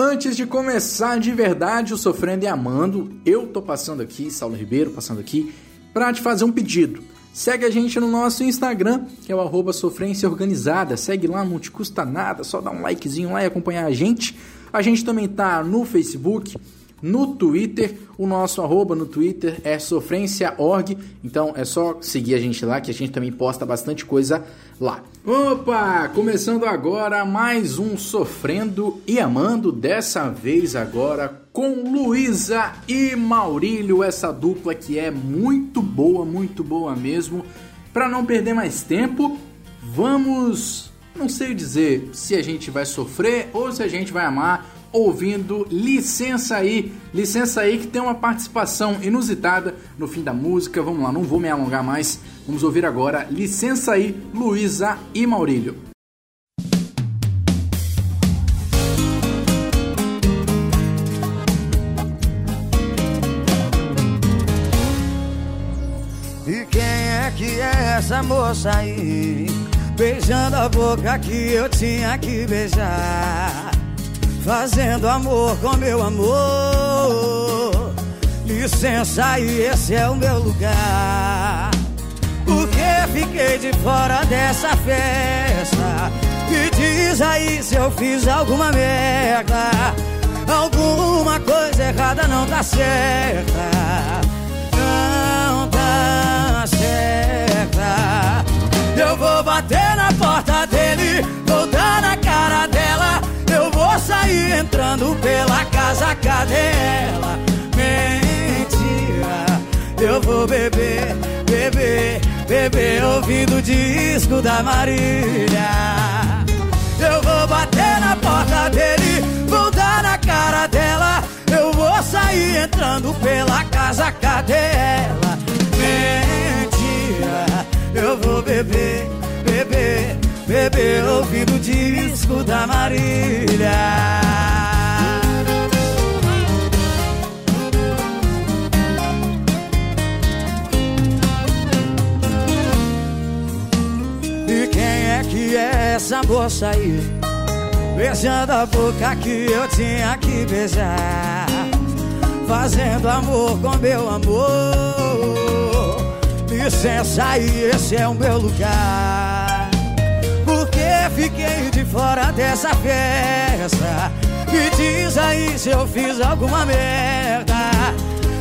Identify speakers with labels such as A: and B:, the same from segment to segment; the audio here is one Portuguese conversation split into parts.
A: Antes de começar de verdade o Sofrendo e Amando, eu tô passando aqui, Saulo Ribeiro passando aqui, para te fazer um pedido. Segue a gente no nosso Instagram, que é o arroba Sofrência Organizada. Segue lá, não te custa nada, só dá um likezinho lá e acompanhar a gente. A gente também tá no Facebook, no Twitter. O nosso arroba no Twitter é sofrência.org. Então é só seguir a gente lá que a gente também posta bastante coisa lá. Opa! Começando agora mais um Sofrendo e Amando. Dessa vez agora com Luísa e Maurílio, essa dupla que é muito boa, muito boa mesmo. Para não perder mais tempo, vamos. Não sei dizer se a gente vai sofrer ou se a gente vai amar ouvindo Licença aí, Licença aí que tem uma participação inusitada no fim da música. Vamos lá, não vou me alongar mais. Vamos ouvir agora Licença aí, Luísa e Maurílio.
B: E quem é que é essa moça aí? Beijando a boca que eu tinha que beijar fazendo amor com meu amor. Licença aí, esse é o meu lugar. Porque fiquei de fora dessa festa? Me diz aí se eu fiz alguma merda. Alguma coisa errada não tá certa. Não tá certa. Eu vou bater na porta sair entrando pela casa, cadê ela? Mentira, eu vou beber, beber, beber, ouvindo o disco da Marília. Eu vou bater na porta dele, vou dar na cara dela. Eu vou sair entrando pela casa, cadê ela? Mentira, eu vou beber, beber beber ouvindo o disco da Marília. E quem é que é essa moça aí? Beijando a boca que eu tinha que beijar Fazendo amor com meu amor Licença aí, esse é o meu lugar fiquei de fora dessa festa. Me diz aí se eu fiz alguma merda.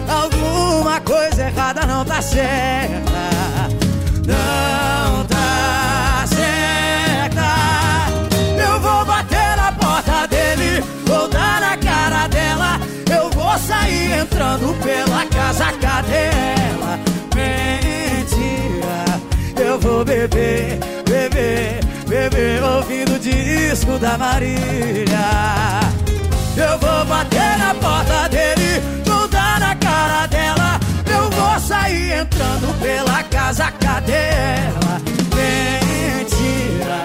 B: Alguma coisa errada não tá certa. Não tá certa. Eu vou bater na porta dele, vou dar na cara dela. Eu vou sair entrando pela casa, cadê ela? Mentira, eu vou beber, beber beber ouvindo o disco da Marília. Eu vou bater na porta dele, vou dar na cara dela. Eu vou sair entrando pela casa, cadê ela? Mentira,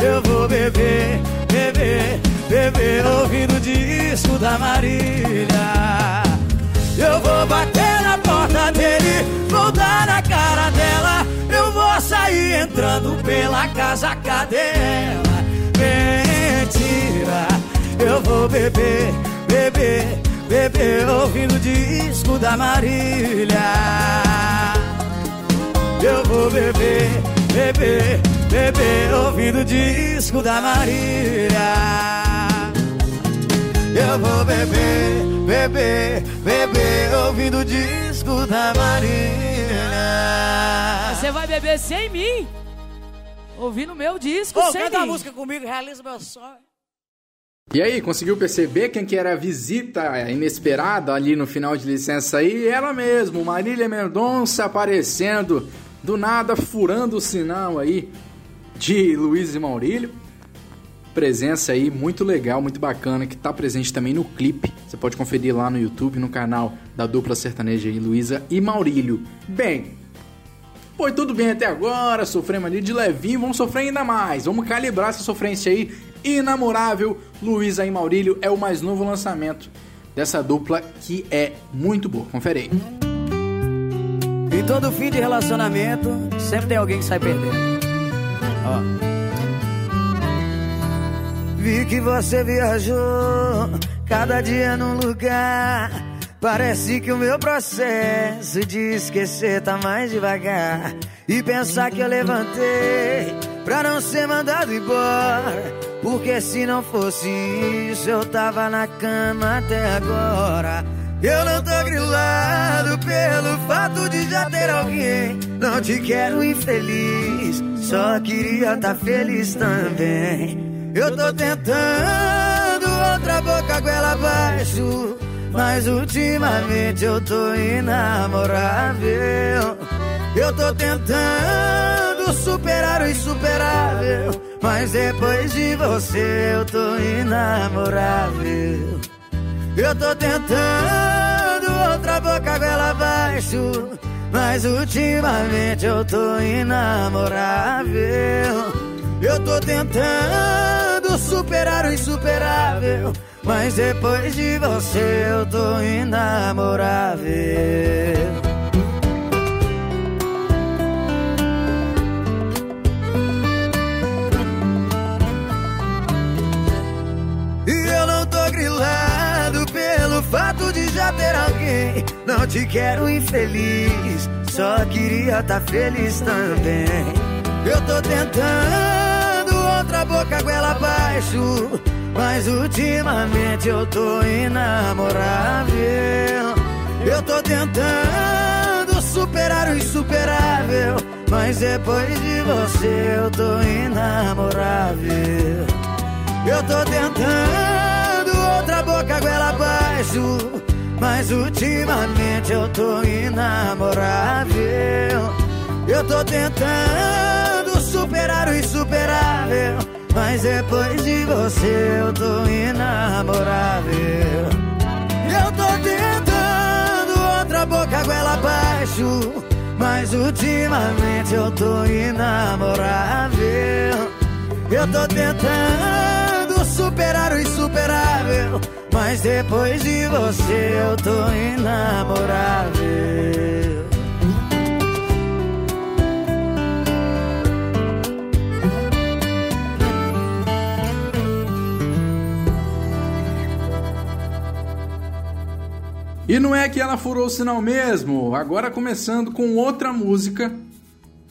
B: eu vou beber, beber, beber ouvindo o disco da Marília. Eu vou bater na porta dele, dar na cara dela. Sair entrando pela casa, cadê ela? Mentira, eu vou beber, beber, beber, ouvindo o disco da Marília. Eu vou beber, beber, beber, ouvindo o disco da Marília. Eu vou beber, beber, beber, ouvindo o disco da Marília.
C: Você vai beber sem mim? Ouvindo meu disco
B: Ô,
C: sem
B: canta
C: mim.
B: a música comigo, realiza meu sonho.
A: E aí, conseguiu perceber quem que era a visita inesperada ali no final de licença aí? Ela mesmo, Marília Mendonça aparecendo do nada, furando o sinal aí de Luiz e Maurílio presença aí muito legal, muito bacana, que tá presente também no clipe. Você pode conferir lá no YouTube, no canal da dupla sertaneja aí, Luísa e Maurílio. Bem, foi tudo bem até agora, sofremos ali de levinho, vamos sofrer ainda mais. Vamos calibrar essa sofrência aí. Inamorável, Luísa e Maurílio é o mais novo lançamento dessa dupla que é muito boa. Confere aí.
B: E todo fim de relacionamento, sempre tem alguém que sai perdendo. Ó. Vi que você viajou cada dia num lugar. Parece que o meu processo de esquecer tá mais devagar. E pensar que eu levantei pra não ser mandado embora. Porque se não fosse isso, eu tava na cama até agora. Eu não tô grilado pelo fato de já ter alguém. Não te quero infeliz, só queria tá feliz também. Eu tô tentando outra boca goela abaixo. Mas ultimamente eu tô inamorável. Eu tô tentando superar o insuperável. Mas depois de você eu tô inamorável. Eu tô tentando outra boca goela abaixo. Mas ultimamente eu tô inamorável. Eu tô tentando superar o insuperável. Mas depois de você eu tô inamorável. E eu não tô grilado pelo fato de já ter alguém. Não te quero infeliz, só queria tá feliz também. Eu tô tentando outra boca goela abaixo. Mas ultimamente eu tô inamorável. Eu tô tentando superar o insuperável. Mas depois de você eu tô inamorável. Eu tô tentando outra boca goela abaixo. Mas ultimamente eu tô inamorável. Eu tô tentando superar o insuperável. Mas depois de você eu tô inamorável. Eu tô tentando outra boca goela abaixo. Mas ultimamente eu tô inamorável. Eu tô tentando superar o insuperável. Mas depois de você eu tô inamorável.
A: E não é que ela furou o sinal mesmo. Agora começando com outra música,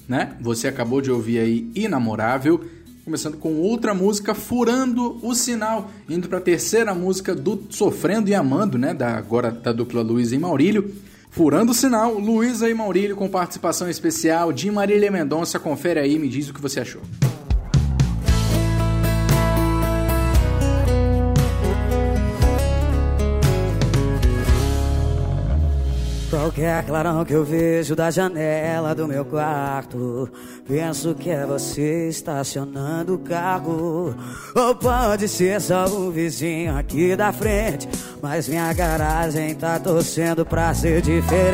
A: né? Você acabou de ouvir aí Inamorável. Começando com outra música, Furando o Sinal. Indo para a terceira música do Sofrendo e Amando, né? Da, agora da dupla Luísa e Maurílio. Furando o Sinal, Luísa e Maurílio com participação especial de Marília Mendonça. Confere aí e me diz o que você achou.
B: Qualquer clarão que eu vejo da janela do meu quarto, penso que é você estacionando o carro. Ou pode ser só o vizinho aqui da frente, mas minha garagem tá torcendo pra ser diferente.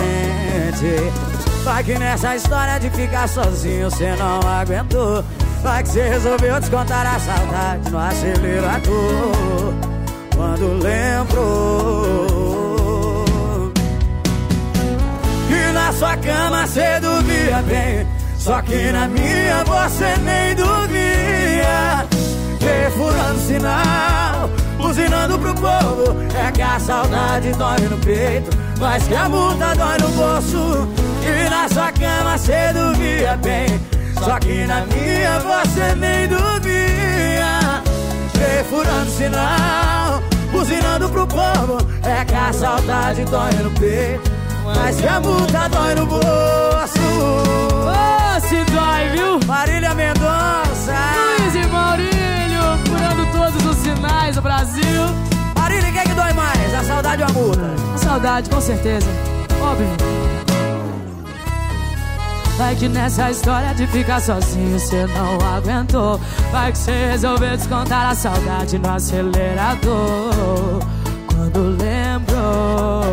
B: Vai que nessa história de ficar sozinho cê não aguentou. Vai que cê resolveu descontar a saudade no acelerador. Quando lembrou na sua cama cê dormia bem. Só que na minha você nem dormia Perfurando sinal, buzinando pro povo. É que a saudade dói no peito Mas que a multa dói no bolso. E na sua cama cê dormia bem. Só que na minha você nem dormia Perfurando sinal, buzinando pro povo. É que a saudade dói no peito mas que a multa dói no bolso.
C: Oh, se dói, viu?
B: Marília Mendonça.
C: Luiz e Maurílio Furando todos os sinais do Brasil.
B: Marília, quem é que dói mais? A saudade ou a multa?
C: A saudade, com certeza. Óbvio Vai que nessa história de ficar sozinho cê não aguentou. Vai que cê resolveu descontar a saudade no acelerador. Quando Lembrou,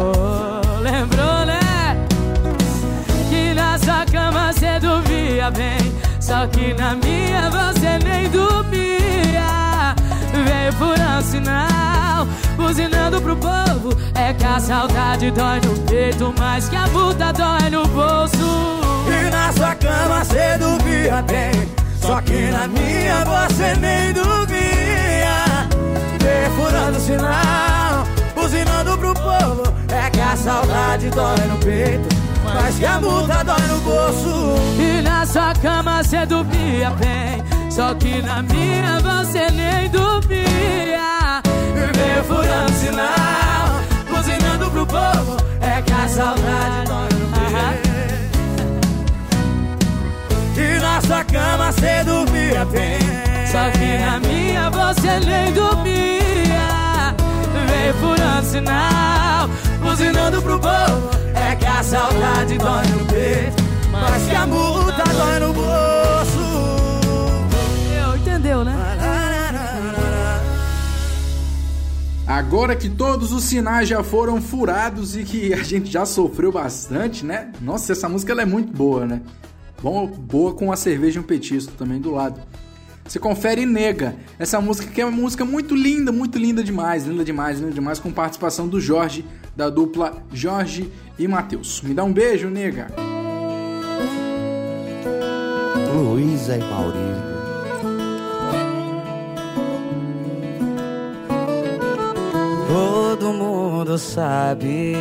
C: dormia bem Só que na minha você nem dormia Veio por um sinal Buzinando pro povo É que a saudade dói no peito Mais que a multa dói no bolso.
B: E na sua cama cê dormia bem Só que na minha você nem dormia Perfurando sinal a saudade dói no peito Mas que a multa dói no bolso.
C: E na sua cama cê dormia bem Só que na minha você nem dormia.
B: E veio furando sinal Cozinhando pro povo É que a saudade dói no peito E na sua cama cê dormia bem
C: Só que na minha você nem dormia Veio furando sinal
B: Buzinando pro povo É que a saudade dói no peito Mas que a multa dói no bolso
C: Eu, entendeu, né?
A: Agora que todos os sinais já foram furados e que a gente já sofreu bastante, né? Nossa, essa música ela é muito boa, né? Bom, boa com a cerveja e um petisco também do lado. Você confere Nega, essa música que é uma música muito linda, muito linda demais, linda demais, linda demais, com participação do Jorge, da dupla Jorge e Matheus. Me dá um beijo, Nega.
B: Luísa e Maurício. Todo mundo sabe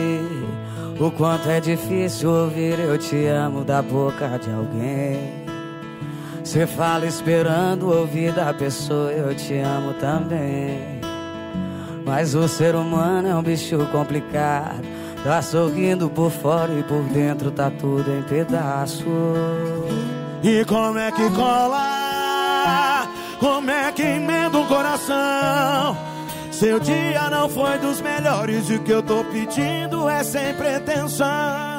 B: o quanto é difícil ouvir eu te amo da boca de alguém. Você fala esperando ouvir da pessoa eu te amo também. Mas o ser humano é um bicho complicado. Tá sorrindo por fora e por dentro tá tudo em pedaço.
D: E como é que cola? Como é que emenda um coração? Seu dia não foi dos melhores e o que eu tô pedindo é sem pretensão.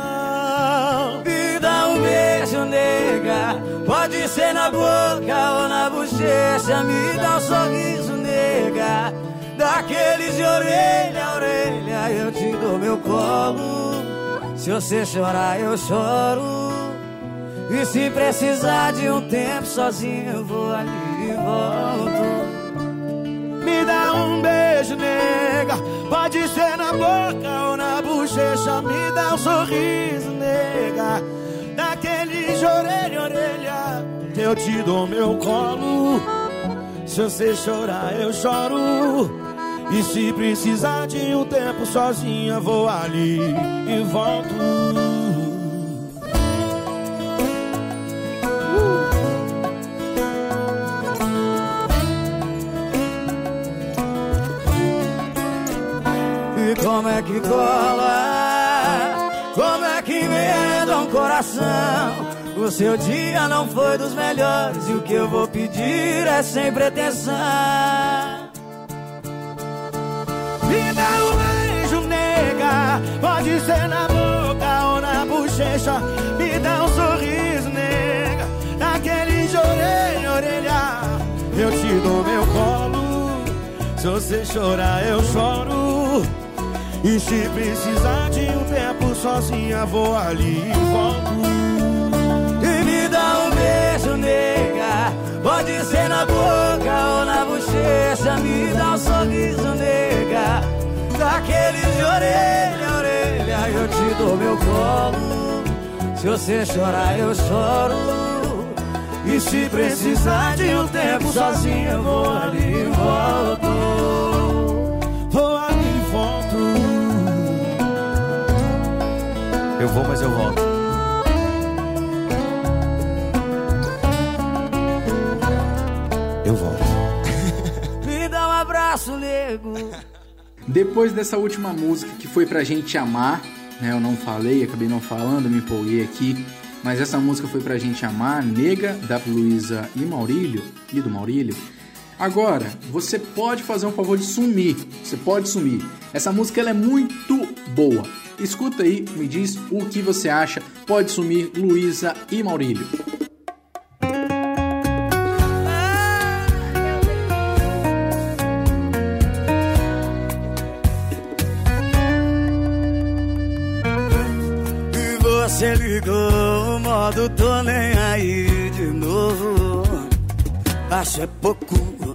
B: Beijo, nega. Pode ser na boca ou na bochecha. Me dá um sorriso, nega. Daqueles de orelha a orelha, eu te dou meu colo. Se você chorar, eu choro. E se precisar de um tempo sozinho, vou ali e volto.
D: Me dá um beijo, nega. Pode ser na boca ou na bochecha. Me dá um sorriso, de orelha a orelha, eu te dou meu colo. Se você chorar, eu choro. E se precisar de um tempo sozinha, vou ali e volto.
B: E como é que cola? Como é que emenda um coração? O seu dia não foi dos melhores E o que eu vou pedir é sem pretensão
D: Me dá um beijo, nega. Pode ser na boca ou na bochecha. Me dá um sorriso, nega. Daquele de orelha orelha. Eu te dou meu colo. Se você chorar, eu choro. E se precisar de um tempo sozinha, vou ali e volto.
B: Pode ser na boca ou na bochecha Me dá um sorriso, nega Daqueles de orelha orelha Eu te dou meu colo Se você chorar, eu choro E se precisar de um tempo sozinho Eu vou ali e volto
D: Vou ali e volto.
E: Eu vou, mas eu volto.
A: Depois dessa última música que foi pra gente amar, né? Eu não falei, acabei não falando, me empolguei aqui. Mas essa música foi pra gente amar, Nega, da Luísa e Maurílio, e do Maurílio. Agora, você pode fazer um favor de sumir. Você pode sumir. Essa música ela é muito boa. Escuta aí, me diz o que você acha. Pode sumir, Luísa e Maurílio.
B: Ligou o modo tô nem aí de novo. Acho é pouco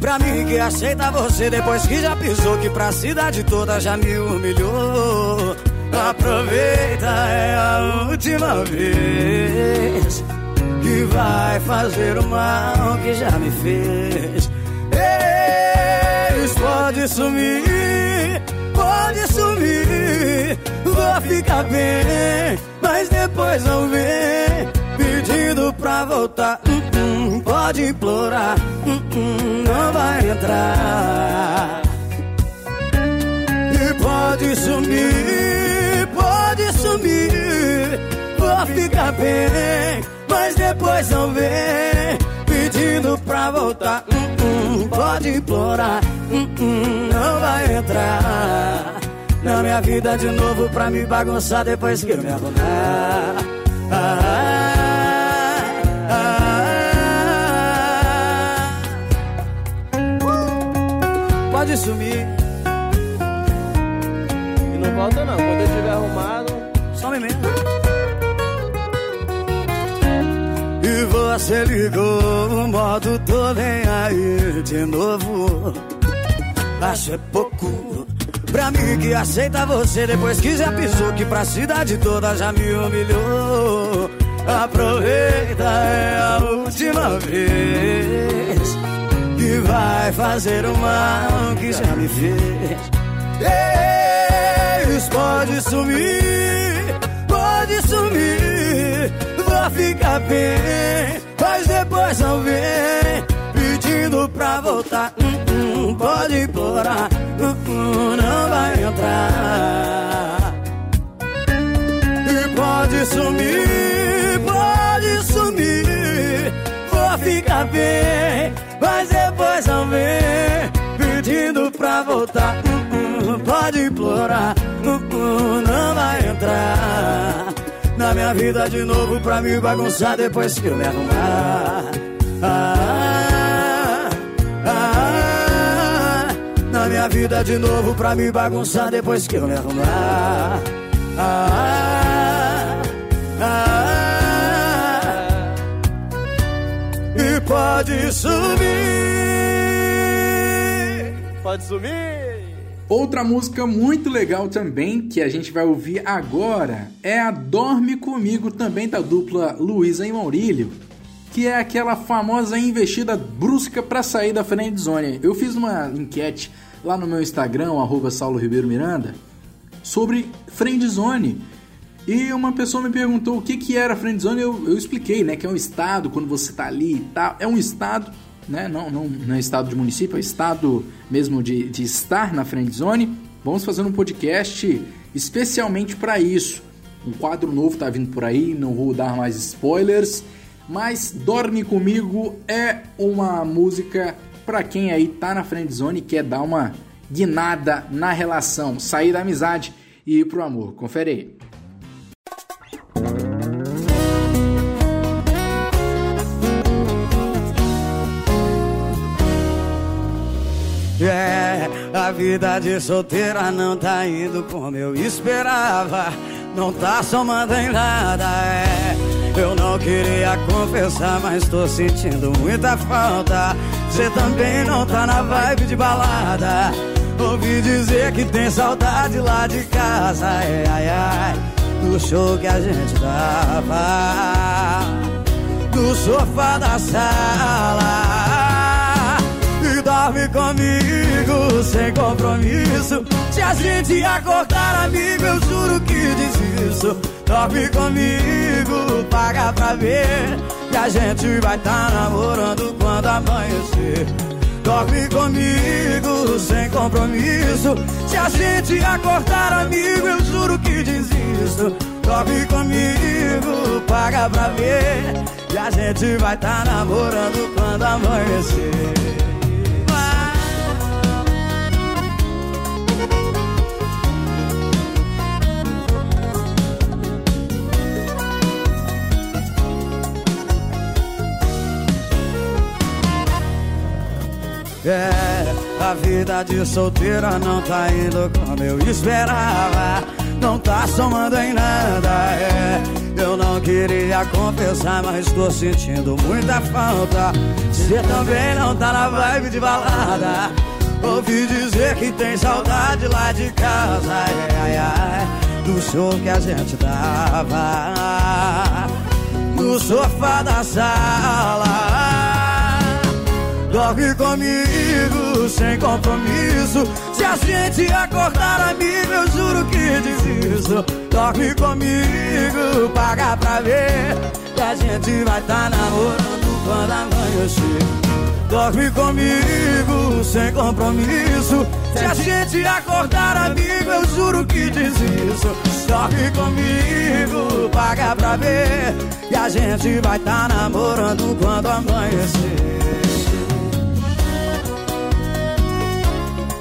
B: Pra mim que aceita você. Depois que já pisou Que pra cidade toda já me humilhou. Aproveita, é a última vez Que vai fazer o mal que já me fez. Eles pode sumir, pode sumir ficar bem, mas depois não vem pedindo pra voltar. Hum, hum, pode implorar, hum, não vai entrar. E pode sumir, pode sumir, vou ficar bem, mas depois não vem pedindo pra voltar. Pode implorar, não vai entrar na minha vida de novo pra me bagunçar depois que eu me arrumar. Ah, ah, ah. Pode sumir.
F: E não volta não, quando eu estiver arrumado.
B: Some mesmo. E você ligou o modo tô nem aí de novo. Acho é pouco pra mim que aceita você depois que já pisou que pra cidade toda já me humilhou. Aproveita, é a última vez que vai fazer o mal que já me fez. Eis, pode sumir, pode sumir, vou ficar bem, mas depois não vem pedindo pra voltar. Hum, hum, pode implorar, hum, hum, não vai entrar. E pode sumir, pode sumir, vou ficar bem, mas depois não vem pedindo pra voltar. Hum, pode implorar, não vai entrar na minha vida de novo pra me bagunçar depois que eu me arrumar. Ah, vida de novo pra me bagunçar depois que eu me arrumar. Ah, ah, e pode sumir.
F: Pode sumir!
A: Outra música muito legal também que a gente vai ouvir agora é a Dorme Comigo, também da dupla Luísa e Maurílio, que é aquela famosa investida brusca para sair da friend zone. Eu fiz uma enquete lá no meu Instagram, arroba Saulo Ribeiro Miranda, sobre friend zone. E uma pessoa me perguntou o que, que era friend zone, eu, eu expliquei, né, que é um estado quando você tá ali e tal, é um estado né? Não, não, não é estado de município, é estado mesmo de, de estar na friend zone. Vamos fazer um podcast especialmente para isso. Um quadro novo tá vindo por aí, não vou dar mais spoilers, mas Dorme Comigo é uma música para quem aí tá na friend zone e quer dar uma guinada na relação, sair da amizade e ir pro amor. Confere aí.
B: É, a vida de solteira não tá indo como eu esperava. Não tá somando em nada, é. Eu não queria confessar, mas tô sentindo muita falta. Você também não tá na vibe de balada. Ouvi dizer que tem saudade lá de casa, ai, ai, ai. Do show que a gente dava, do sofá da sala e dorme comigo sem compromisso. Se a gente acordar amigo, eu juro que desisto. Dorme comigo, paga pra ver que a gente vai tá namorando quando amanhecer. Dorme comigo sem compromisso. Se a gente acordar amigo, eu juro que desisto. Dorme comigo, paga pra ver que a gente vai tá namorando quando amanhecer. A vida de solteira não tá indo como eu esperava. Não tá somando em nada, é. Eu não queria confessar, mas tô sentindo muita falta. Você também não tá na vibe de balada. Ouvi dizer que tem saudade lá de casa, ai, ai, ai. Do show que a gente dava. No sofá da sala. Dorme comigo sem compromisso. Se a gente acordar amigo, eu juro que desisto. Dorme comigo, paga pra ver. Que a gente vai tá namorando quando amanhecer. Dorme comigo, sem compromisso. Se a gente acordar amigo, eu juro que diz isso. Dorme comigo, paga pra ver. E a gente vai tá namorando quando amanhecer.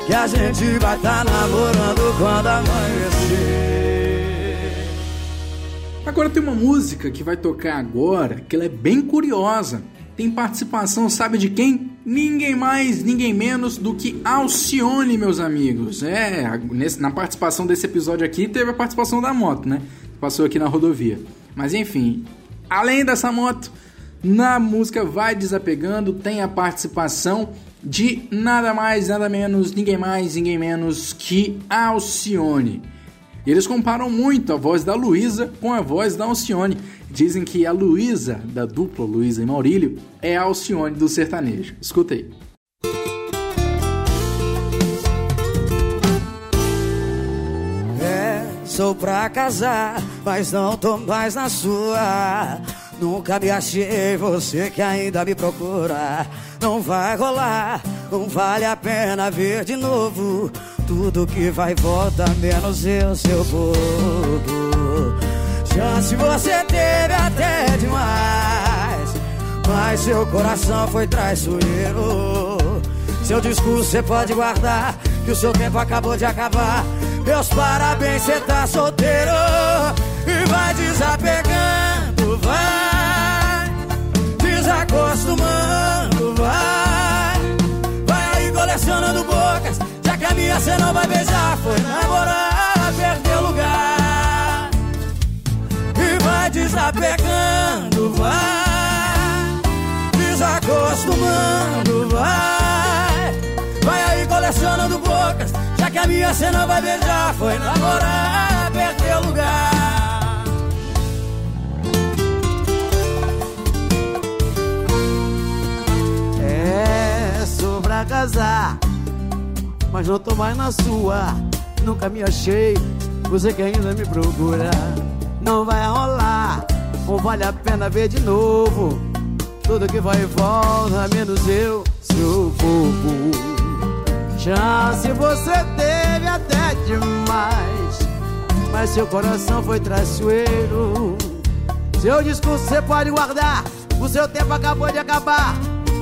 B: Que a gente vai tá namorando quando amanhecer.
A: Agora tem uma música que vai tocar agora que ela é bem curiosa tem participação, sabe de quem? Ninguém mais, ninguém menos do que Alcione, meus amigos. É, nesse, na participação desse episódio aqui teve a participação da moto, né? Passou aqui na rodovia. Mas enfim, além dessa moto, na música Vai Desapegando tem a participação de nada mais, nada menos, ninguém mais, ninguém menos que Alcione. E eles comparam muito a voz da Luísa com a voz da Alcione. Dizem que a Luísa, da dupla Luísa e Maurílio, é a Alcione do sertanejo. Escuta aí.
B: É, sou pra casar, mas não tô mais na sua. Nunca me achei, você que ainda me procura. Não vai rolar, não vale a pena ver de novo. Tudo que vai volta, menos eu, seu bobo. Chance você teve até demais, mas seu coração foi traiçoeiro. Seu discurso você pode guardar, que o seu tempo acabou de acabar. Meus parabéns, você tá solteiro e vai desapegando, vai desacostumando, vai, vai aí colecionando bocas que a minha cê não vai beijar. Foi namorar, perder lugar. E vai desapegando, vai. Desacostumando, vai. Vai aí colecionando bocas Já que a minha cê não vai beijar. Foi namorar, perder lugar
G: mas não tô mais na sua. Nunca me achei, você que ainda me procura. Não vai rolar, ou vale a pena ver de novo. Tudo que vai e volta, menos eu, seu povo. Chance você teve até demais, mas seu coração foi traiçoeiro. Seu discurso você pode guardar, o seu tempo acabou de acabar.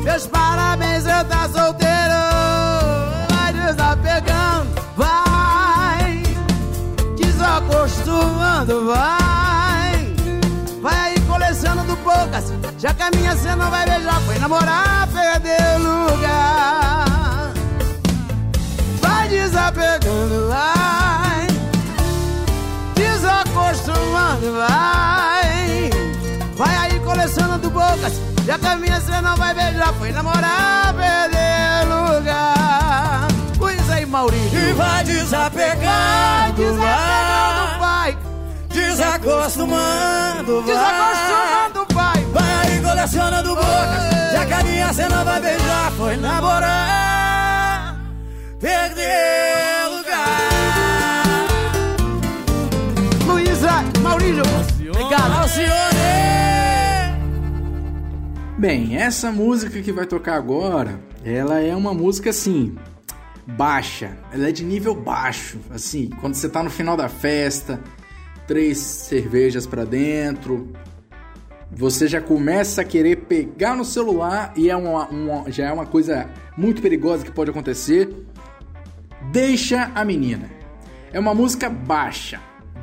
G: Meus parabéns, eu tá solteiro desapegando, vai desacostumando, vai. Vai aí colecionando poucas, já que a minha não vai beijar, foi namorar, perder lugar. Vai desapegando, vai desacostumando, vai. Vai aí colecionando bocas, já que a minha não vai beijar, foi namorar, perder lugar. Maurício.
B: E vai desapegando, vai, vai. Desacostumando, vai.
G: Desacostumando, vai.
B: Vai aí colecionando bocas. Já que a minha cena vai beijar, foi namorar. Perder lugar.
G: Luísa, Maurício. Obrigado.
B: Alcione.
A: Bem, essa música que vai tocar agora, ela é uma música assim, baixa. Ela é de nível baixo, assim, quando você tá no final da festa, três cervejas para dentro, você já começa a querer pegar no celular e é uma, uma, já é uma coisa muito perigosa que pode acontecer. Deixa a menina. É uma música baixa,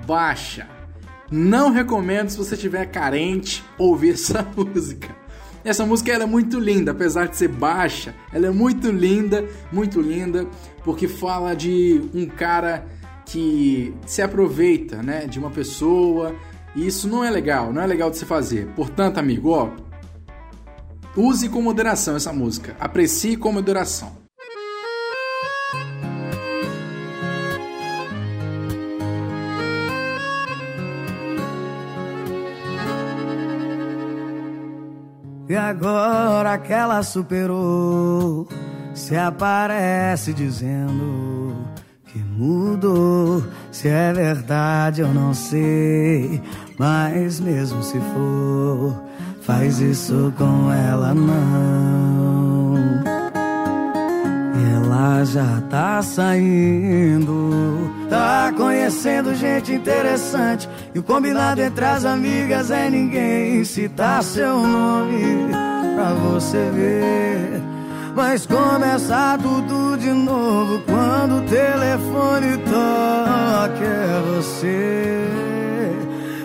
A: baixa. Não recomendo se você estiver carente ouvir essa música. Essa música ela é muito linda, apesar de ser baixa, ela é muito linda, muito linda, porque fala de um cara que se aproveita, né, de uma pessoa, e isso não é legal, não é legal de se fazer. Portanto, amigo, ó, use com moderação essa música, aprecie com moderação.
B: E agora que ela superou, se aparece dizendo que mudou. Se é verdade, eu não sei. Mas mesmo se for, faz isso com ela não. Ela já tá saindo, tá conhecendo gente interessante. E o combinado entre as amigas é ninguém citar seu nome pra você ver. Mas começa tudo de novo quando o telefone toca. É você,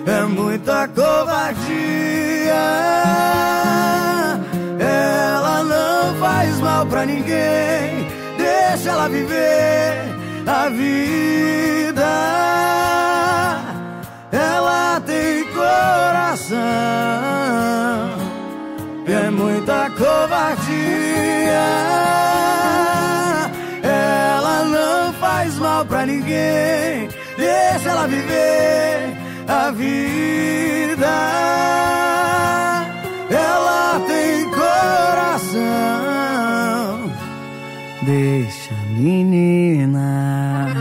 B: é muita covardia. Ela não faz mal pra ninguém, deixa ela viver a vida. Ela tem coração é muita covardia. Ela não faz mal pra ninguém, deixa ela viver a vida. Ela tem coração, deixa menina.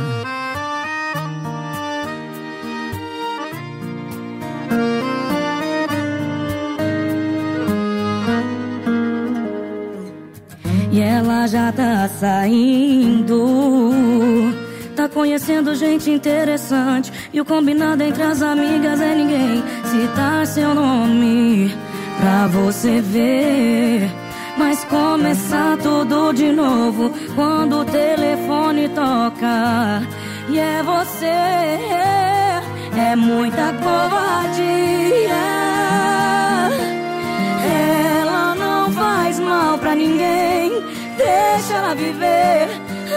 H: E ela já tá saindo. Tá conhecendo gente interessante. E o combinado entre as amigas é ninguém citar seu nome pra você ver. Mas começar tudo de novo quando o telefone toca. E é você, é muita covardia. Ela não faz mal pra ninguém, deixa ela viver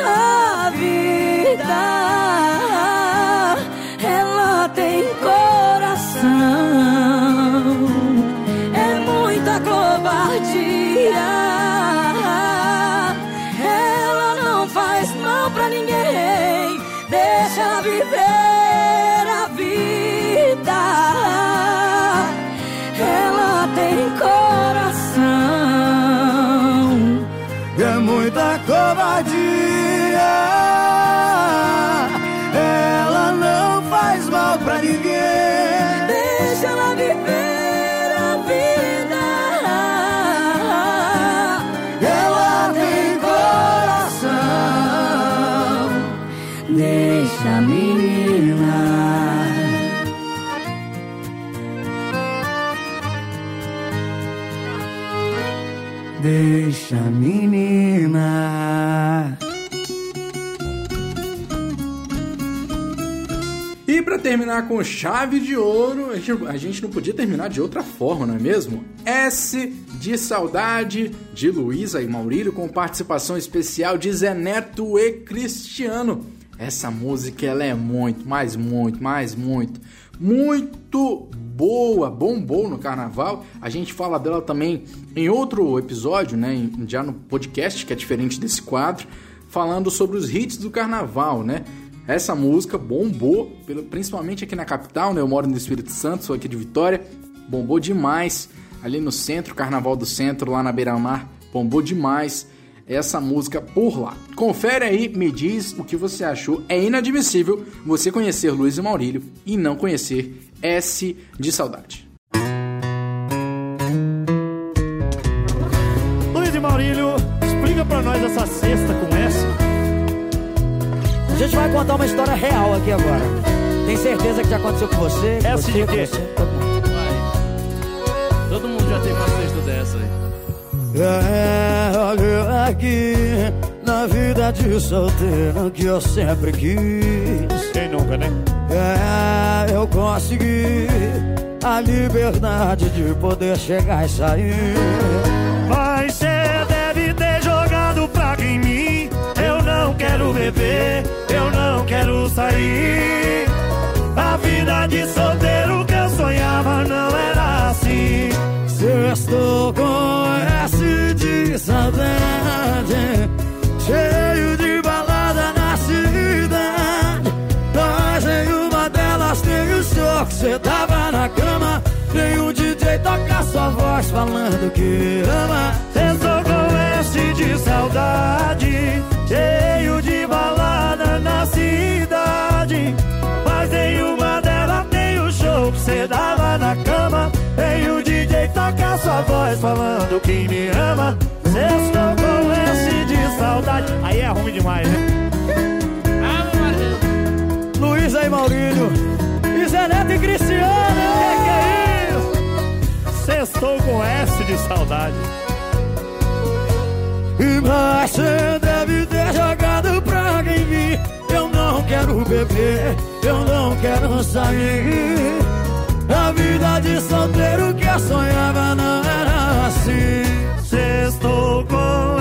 H: a vida. Ela tem coração, é muita covardia. Ela não faz mal pra ninguém, deixa viver a vida. Ela tem coração.
B: é muita covardia.
H: Deixa menina.
A: E pra terminar com chave de ouro, a gente, não podia terminar de outra forma, não é mesmo? S de Saudade, de Luísa e Maurílio, com participação especial de Zé Neto e Cristiano. Essa música ela é muito, mais muito, mais muito, muito boa, bombou no carnaval. A gente fala dela também em outro episódio, né? Já no podcast, que é diferente desse quadro, falando sobre os hits do carnaval, né? Essa música bombou, principalmente aqui na capital, né? Eu moro no Espírito Santo, sou aqui de Vitória. Bombou demais ali no centro, Carnaval do Centro, lá na Beira-Mar. Bombou demais essa música por lá. Confere aí, me diz o que você achou. É inadmissível você conhecer Luiz e Maurílio e não conhecer S de Saudade.
G: Luiz e Maurílio, explica pra nós essa cesta com essa.
B: A gente vai contar uma história real aqui agora. Tem certeza que já aconteceu com você? com
G: Essa
B: você,
G: de quê?
B: você, todo mundo.
F: Todo mundo já teve uma cesta dessa aí.
B: É, olha aqui, na vida de solteiro que eu sempre quis.
G: Quem nunca, né?
B: É, eu consegui a liberdade de poder chegar e sair.
G: Mas cê deve ter jogado praga em mim. Eu não quero beber, eu não quero sair. Toca sua voz falando que
B: ama. Eu sou com oeste de saudade, cheio de balada na cidade. Mas nenhuma uma dela tem o show que cê dava na cama. Vem o DJ toca sua voz falando que
I: me ama. Sextou com esse de saudade. Aí é ruim demais, né?
B: Luiz aí, Maurílio. E Zé Neto e Cristiano.
I: Sextou com S de saudade.
B: E você deve ter jogado pra quem vir. Eu não quero beber, eu não quero sair. A vida de solteiro que eu sonhava não era assim.
I: Sextou com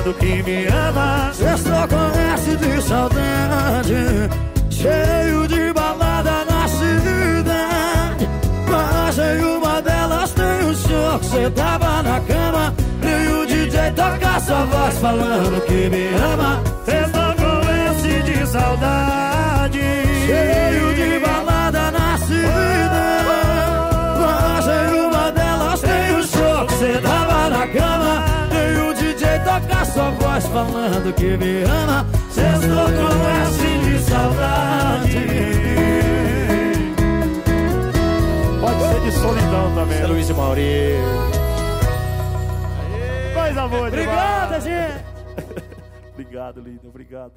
I: falando que me ama.
B: Estou com esse de saudade Cheio de balada na cidade Mas nenhuma delas tem o show que cê tava na cama E o DJ toca essa voz falando que me ama
I: Estou com esse de saudade.
B: Cheio toca sua voz falando que me ama
I: Estou com esse de saudade. Pode ser de solidão também.
J: É Luiz e Mauri.
I: Coisa boa
B: Obrigado,
I: demais.
B: gente!
I: Obrigado, lindo. Obrigado.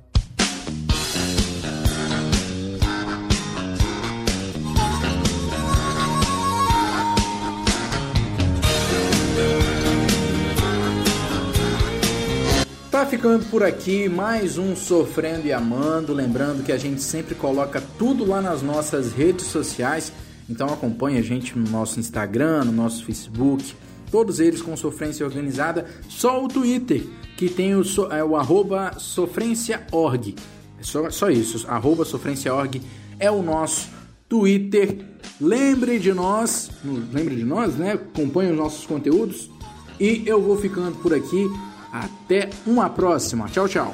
A: Tá ficando por aqui mais um Sofrendo e Amando. Lembrando que a gente sempre coloca tudo lá nas nossas redes sociais. Então acompanhe a gente no nosso Instagram, no nosso Facebook, todos eles com Sofrência Organizada. Só o Twitter, que tem o, so- é, o arroba sofrência.org. É só, só isso, arroba sofrência.org é o nosso Twitter. Lembre de nós, lembre de nós, né? Acompanhe os nossos conteúdos. E eu vou ficando por aqui. Até uma próxima. Tchau, tchau.